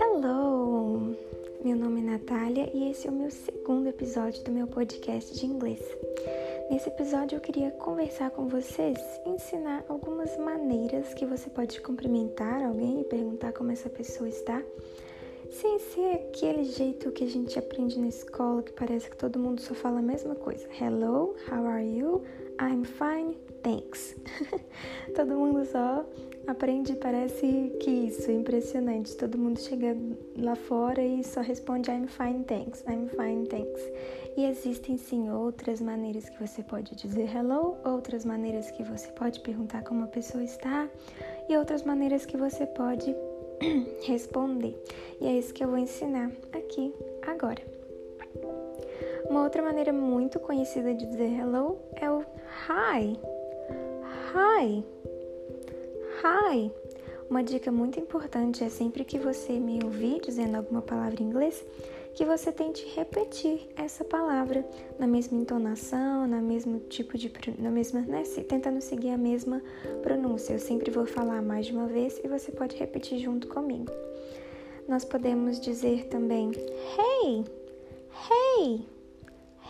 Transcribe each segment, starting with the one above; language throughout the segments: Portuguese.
Hello! Meu nome é Natália e esse é o meu segundo episódio do meu podcast de inglês. Nesse episódio eu queria conversar com vocês, ensinar algumas maneiras que você pode cumprimentar alguém e perguntar como essa pessoa está, sem ser aquele jeito que a gente aprende na escola que parece que todo mundo só fala a mesma coisa. Hello, how are you? I'm fine, thanks. todo mundo só aprende, parece que isso, é impressionante. Todo mundo chega lá fora e só responde I'm fine, thanks, I'm fine, thanks. E existem sim outras maneiras que você pode dizer hello, outras maneiras que você pode perguntar como a pessoa está e outras maneiras que você pode responder. E é isso que eu vou ensinar aqui agora. Uma outra maneira muito conhecida de dizer hello é o hi. Hi. Hi. Uma dica muito importante é sempre que você me ouvir dizendo alguma palavra em inglês, que você tente repetir essa palavra na mesma entonação, na mesmo tipo de, na mesma, né, tentando seguir a mesma pronúncia. Eu sempre vou falar mais de uma vez e você pode repetir junto comigo. Nós podemos dizer também hey, hey,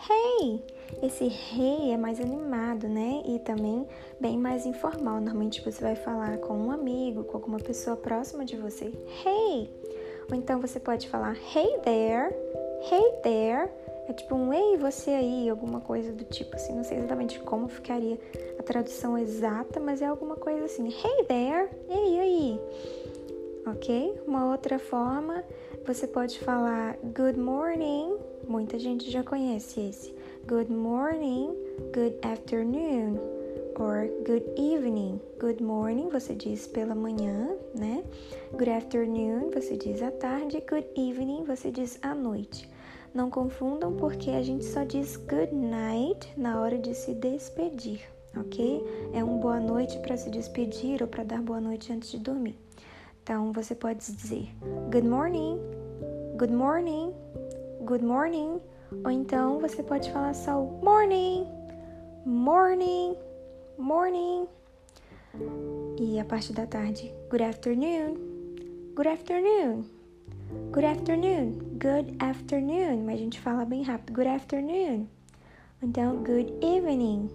hey. Esse hey é mais animado, né? E também bem mais informal. Normalmente você vai falar com um amigo, com alguma pessoa próxima de você. Hey! Ou então você pode falar hey there, hey there. É tipo um ei, você aí, alguma coisa do tipo assim. Não sei exatamente como ficaria a tradução exata, mas é alguma coisa assim. Hey there, ei aí. Ok? Uma outra forma, você pode falar good morning. Muita gente já conhece esse good morning, good afternoon or good evening. Good morning você diz pela manhã, né? Good afternoon você diz à tarde, good evening você diz à noite. Não confundam porque a gente só diz good night na hora de se despedir, ok? É um boa noite para se despedir ou para dar boa noite antes de dormir. Então você pode dizer good morning, good morning, good morning ou então você pode falar só morning, morning, morning. E a parte da tarde, good afternoon, good afternoon, good afternoon, good afternoon. Mas a gente fala bem rápido, good afternoon. Então, good evening,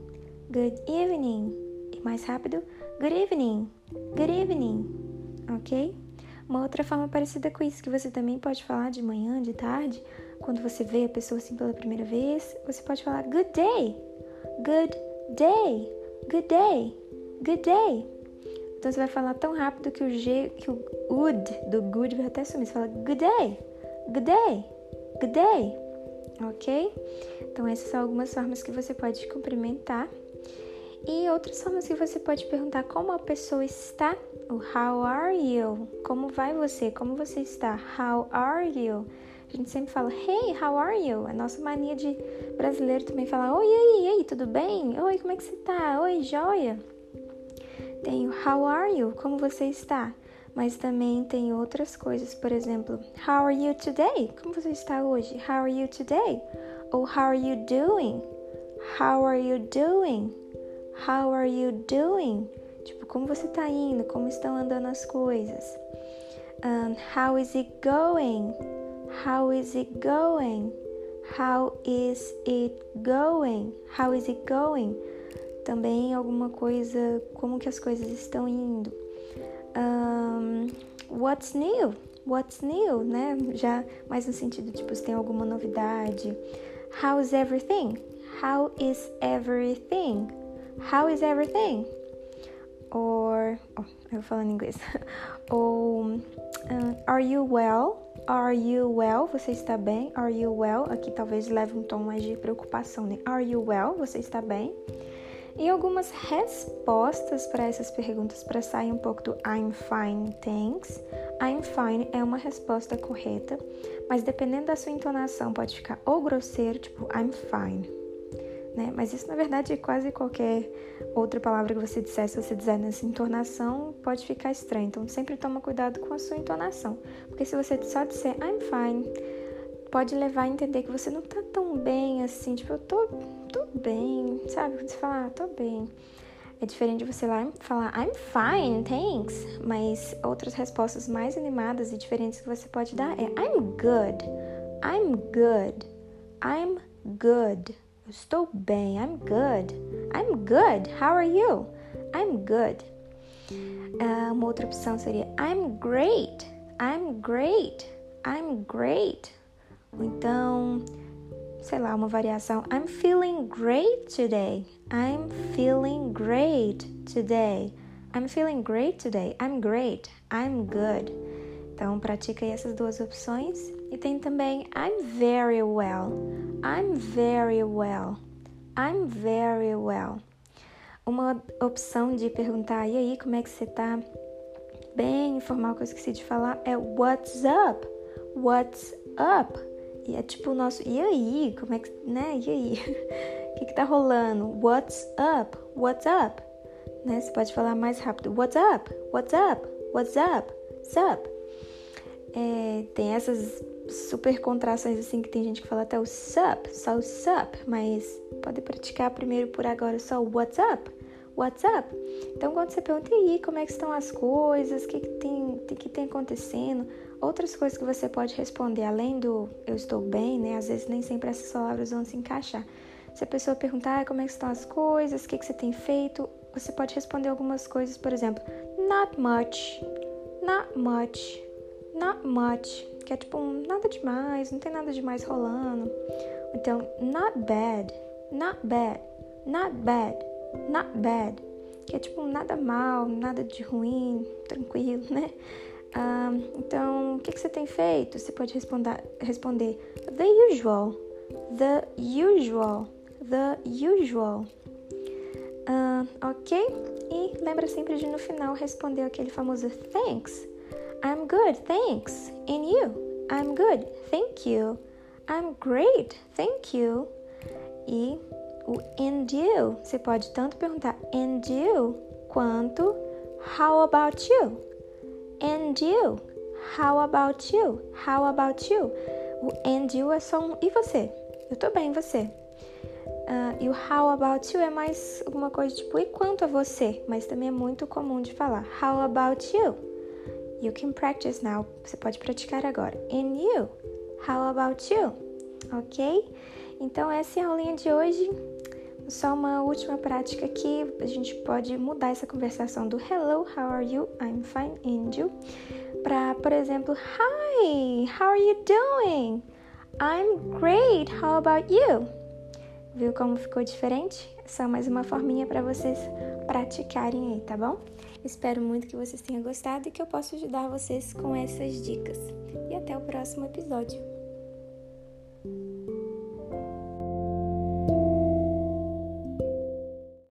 good evening. E mais rápido, good evening, good evening. Ok? Uma outra forma parecida com isso que você também pode falar de manhã, de tarde, quando você vê a pessoa assim pela primeira vez, você pode falar good day, good day, good day, good day. Então você vai falar tão rápido que o G, que o ud do good vai até sumir. Você fala good day, good day, good day, ok? Então essas são algumas formas que você pode cumprimentar. E outras formas que você pode perguntar como a pessoa está. O how are you? Como vai você? Como você está? How are you? A gente sempre fala, hey, how are you? A nossa mania de brasileiro também falar, oi, e aí, tudo bem? Oi, como é que você tá? Oi, joia? Tem o how are you? Como você está? Mas também tem outras coisas, por exemplo, how are you today? Como você está hoje? How are you today? Ou how are you doing? How are you doing? How are you doing? Tipo, como você está indo? Como estão andando as coisas? Um, how is it going? How is it going? How is it going? How is it going? Também alguma coisa, como que as coisas estão indo. Um, what's new? What's new, né? Já mais no sentido, tipo, se tem alguma novidade. How's everything? How is everything? How is everything? Or, oh, eu falando inglês. Ou, um, are you well? Are you well? Você está bem? Are you well? Aqui talvez leve um tom mais de preocupação, né? Are you well? Você está bem? E algumas respostas para essas perguntas para sair um pouco do I'm fine, thanks. I'm fine é uma resposta correta, mas dependendo da sua entonação pode ficar ou grosseiro, tipo I'm fine, né? Mas isso na verdade é quase qualquer outra palavra que você disser, se você dizer nessa entonação, pode ficar estranho. Então sempre toma cuidado com a sua entonação, porque se você só disser I'm fine, pode levar a entender que você não tá tão bem assim, tipo, eu tô, tô bem, sabe? Você fala, ah, tô bem. É diferente de você lá falar I'm fine, thanks, mas outras respostas mais animadas e diferentes que você pode dar é I'm good, I'm good, I'm good. Estou bem, I'm good, I'm good. How are you? I'm good. Uh, uma outra opção seria I'm great, I'm great, I'm great. Ou então, sei lá, uma variação I'm feeling great today. I'm feeling great today. I'm feeling great today. I'm great. I'm good. Então, pratica aí essas duas opções. E tem também I'm very well. I'm very well. I'm very well. Uma opção de perguntar, e aí, como é que você tá? Bem informal que eu esqueci de falar é What's up? What's up? E é tipo o nosso, e aí? Como é que, né? E aí? O que que tá rolando? What's up? What's up? Né? Você pode falar mais rápido. What's up? What's up? What's up? What's up? É, tem essas super contrações assim que tem gente que fala até o sup, só o sup, mas pode praticar primeiro por agora só o what's up, what's up. Então quando você pergunta aí, como é que estão as coisas, o que, que tem, que tem acontecendo, outras coisas que você pode responder além do eu estou bem, né? Às vezes nem sempre essas palavras vão se encaixar. Se a pessoa perguntar ah, como é que estão as coisas, o que, que você tem feito, você pode responder algumas coisas, por exemplo, not much, not much, not much que é tipo nada demais, não tem nada demais rolando. Então, not bad, not bad, not bad, not bad, que é tipo nada mal, nada de ruim, tranquilo, né? Um, então, o que, que você tem feito? Você pode responder, responder the usual, the usual, the usual. Ok? E lembra sempre de no final responder aquele famoso thanks. I'm good, thanks. And you? I'm good, thank you. I'm great, thank you. E o and you, você pode tanto perguntar and you quanto how about you? And you, how about you? How about you? O and you é só um e você? Eu tô bem, você? Uh, e o how about you é mais alguma coisa tipo e quanto a você? Mas também é muito comum de falar how about you? You can practice now. Você pode praticar agora. And you? How about you? Ok? Então, essa é a aulinha de hoje. Só uma última prática aqui. A gente pode mudar essa conversação do hello, how are you? I'm fine, and you? Para, por exemplo, hi, how are you doing? I'm great, how about you? Viu como ficou diferente? Só mais uma forminha para vocês praticarem aí, tá bom? Espero muito que vocês tenham gostado e que eu possa ajudar vocês com essas dicas. E até o próximo episódio.